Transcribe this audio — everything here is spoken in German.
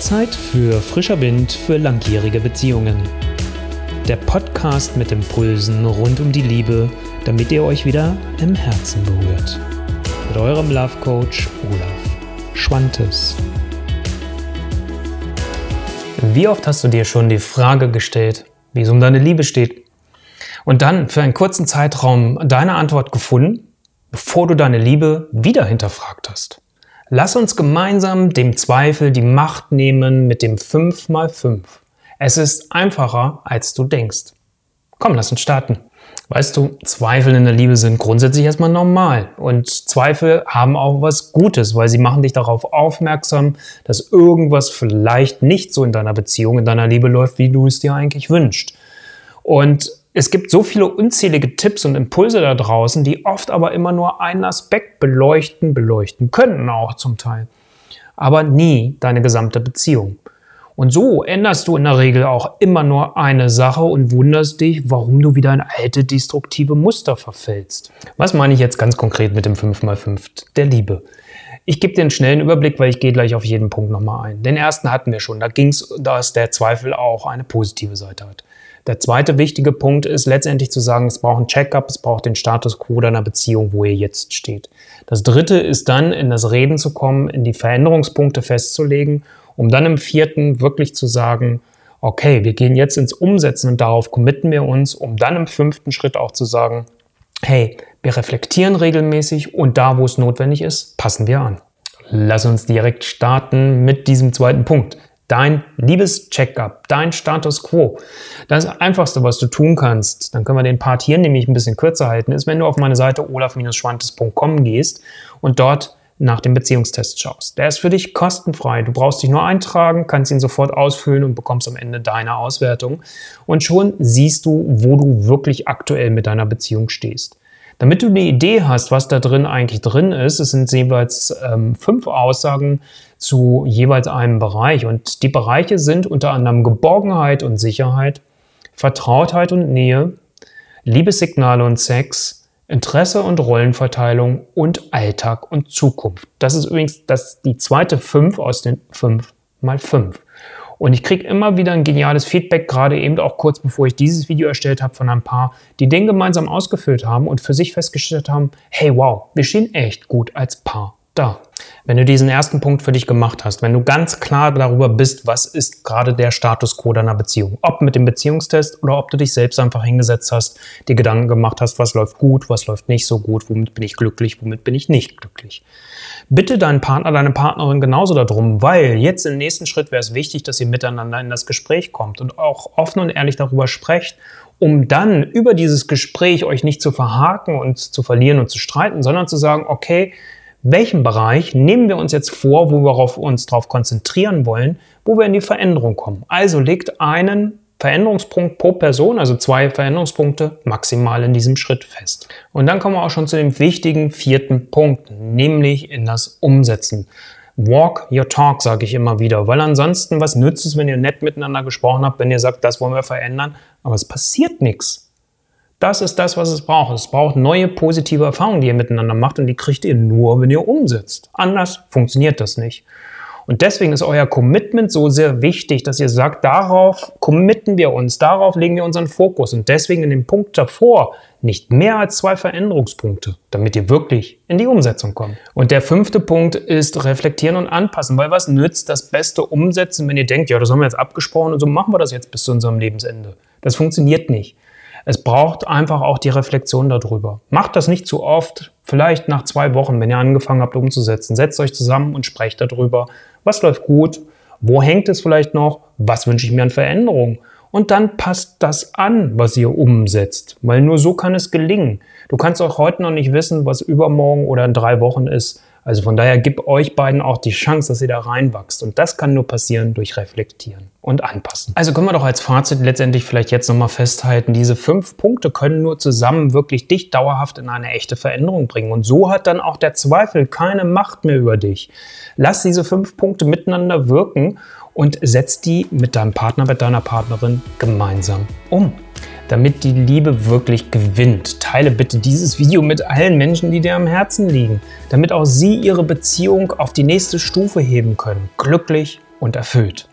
Zeit für frischer Wind für langjährige Beziehungen. Der Podcast mit Impulsen rund um die Liebe, damit ihr euch wieder im Herzen berührt. Mit eurem Love Coach Olaf Schwantes. Wie oft hast du dir schon die Frage gestellt, wie es um deine Liebe steht? Und dann für einen kurzen Zeitraum deine Antwort gefunden, bevor du deine Liebe wieder hinterfragt hast? Lass uns gemeinsam dem Zweifel die Macht nehmen mit dem 5x5. Es ist einfacher, als du denkst. Komm, lass uns starten. Weißt du, Zweifel in der Liebe sind grundsätzlich erstmal normal. Und Zweifel haben auch was Gutes, weil sie machen dich darauf aufmerksam, dass irgendwas vielleicht nicht so in deiner Beziehung, in deiner Liebe läuft, wie du es dir eigentlich wünschst. Und es gibt so viele unzählige Tipps und Impulse da draußen, die oft aber immer nur einen Aspekt beleuchten, beleuchten könnten auch zum Teil, aber nie deine gesamte Beziehung. Und so änderst du in der Regel auch immer nur eine Sache und wunderst dich, warum du wieder in alte destruktive Muster verfällst. Was meine ich jetzt ganz konkret mit dem 5x5 der Liebe? Ich gebe dir einen schnellen Überblick, weil ich gehe gleich auf jeden Punkt nochmal ein. Den ersten hatten wir schon. Da ging es, dass der Zweifel auch eine positive Seite hat. Der zweite wichtige Punkt ist letztendlich zu sagen, es braucht ein Checkup, es braucht den Status quo deiner Beziehung, wo ihr jetzt steht. Das dritte ist dann in das Reden zu kommen, in die Veränderungspunkte festzulegen, um dann im vierten wirklich zu sagen, okay, wir gehen jetzt ins Umsetzen und darauf committen wir uns, um dann im fünften Schritt auch zu sagen, hey, wir reflektieren regelmäßig und da, wo es notwendig ist, passen wir an. Lass uns direkt starten mit diesem zweiten Punkt dein Liebes-Checkup, dein Status Quo. Das Einfachste, was du tun kannst, dann können wir den Part hier nämlich ein bisschen kürzer halten, ist, wenn du auf meine Seite olaf-schwantes.com gehst und dort nach dem Beziehungstest schaust. Der ist für dich kostenfrei. Du brauchst dich nur eintragen, kannst ihn sofort ausfüllen und bekommst am Ende deine Auswertung. Und schon siehst du, wo du wirklich aktuell mit deiner Beziehung stehst. Damit du eine Idee hast, was da drin eigentlich drin ist, es sind jeweils ähm, fünf Aussagen zu jeweils einem Bereich. Und die Bereiche sind unter anderem Geborgenheit und Sicherheit, Vertrautheit und Nähe, Liebessignale und Sex, Interesse und Rollenverteilung und Alltag und Zukunft. Das ist übrigens das, die zweite fünf aus den fünf mal fünf. Und ich kriege immer wieder ein geniales Feedback, gerade eben auch kurz bevor ich dieses Video erstellt habe, von ein paar, die den gemeinsam ausgefüllt haben und für sich festgestellt haben, hey wow, wir stehen echt gut als Paar da. Wenn du diesen ersten Punkt für dich gemacht hast, wenn du ganz klar darüber bist, was ist gerade der Status quo deiner Beziehung, ob mit dem Beziehungstest oder ob du dich selbst einfach hingesetzt hast, dir Gedanken gemacht hast, was läuft gut, was läuft nicht so gut, womit bin ich glücklich, womit bin ich nicht glücklich. Bitte deinen Partner, deine Partnerin genauso darum, weil jetzt im nächsten Schritt wäre es wichtig, dass ihr miteinander in das Gespräch kommt und auch offen und ehrlich darüber sprecht, um dann über dieses Gespräch euch nicht zu verhaken und zu verlieren und zu streiten, sondern zu sagen, okay, welchen Bereich nehmen wir uns jetzt vor, wo wir uns darauf konzentrieren wollen, wo wir in die Veränderung kommen. Also legt einen Veränderungspunkt pro Person, also zwei Veränderungspunkte maximal in diesem Schritt fest. Und dann kommen wir auch schon zu dem wichtigen vierten Punkt, nämlich in das Umsetzen. Walk your talk, sage ich immer wieder, weil ansonsten, was nützt es, wenn ihr nett miteinander gesprochen habt, wenn ihr sagt, das wollen wir verändern, aber es passiert nichts. Das ist das, was es braucht. Es braucht neue positive Erfahrungen, die ihr miteinander macht und die kriegt ihr nur, wenn ihr umsetzt. Anders funktioniert das nicht. Und deswegen ist euer Commitment so sehr wichtig, dass ihr sagt, darauf committen wir uns, darauf legen wir unseren Fokus. Und deswegen in dem Punkt davor nicht mehr als zwei Veränderungspunkte, damit ihr wirklich in die Umsetzung kommt. Und der fünfte Punkt ist reflektieren und anpassen, weil was nützt das beste Umsetzen, wenn ihr denkt, ja, das haben wir jetzt abgesprochen und so machen wir das jetzt bis zu unserem Lebensende. Das funktioniert nicht. Es braucht einfach auch die Reflexion darüber. Macht das nicht zu oft, vielleicht nach zwei Wochen, wenn ihr angefangen habt umzusetzen. Setzt euch zusammen und sprecht darüber, was läuft gut, wo hängt es vielleicht noch, was wünsche ich mir an Veränderungen. Und dann passt das an, was ihr umsetzt, weil nur so kann es gelingen. Du kannst auch heute noch nicht wissen, was übermorgen oder in drei Wochen ist. Also von daher gib euch beiden auch die Chance, dass ihr da reinwachst. Und das kann nur passieren durch Reflektieren und Anpassen. Also können wir doch als Fazit letztendlich vielleicht jetzt nochmal festhalten, diese fünf Punkte können nur zusammen wirklich dich dauerhaft in eine echte Veränderung bringen. Und so hat dann auch der Zweifel keine Macht mehr über dich. Lass diese fünf Punkte miteinander wirken und setz die mit deinem Partner, mit deiner Partnerin gemeinsam um damit die Liebe wirklich gewinnt. Teile bitte dieses Video mit allen Menschen, die dir am Herzen liegen, damit auch sie ihre Beziehung auf die nächste Stufe heben können. Glücklich und erfüllt.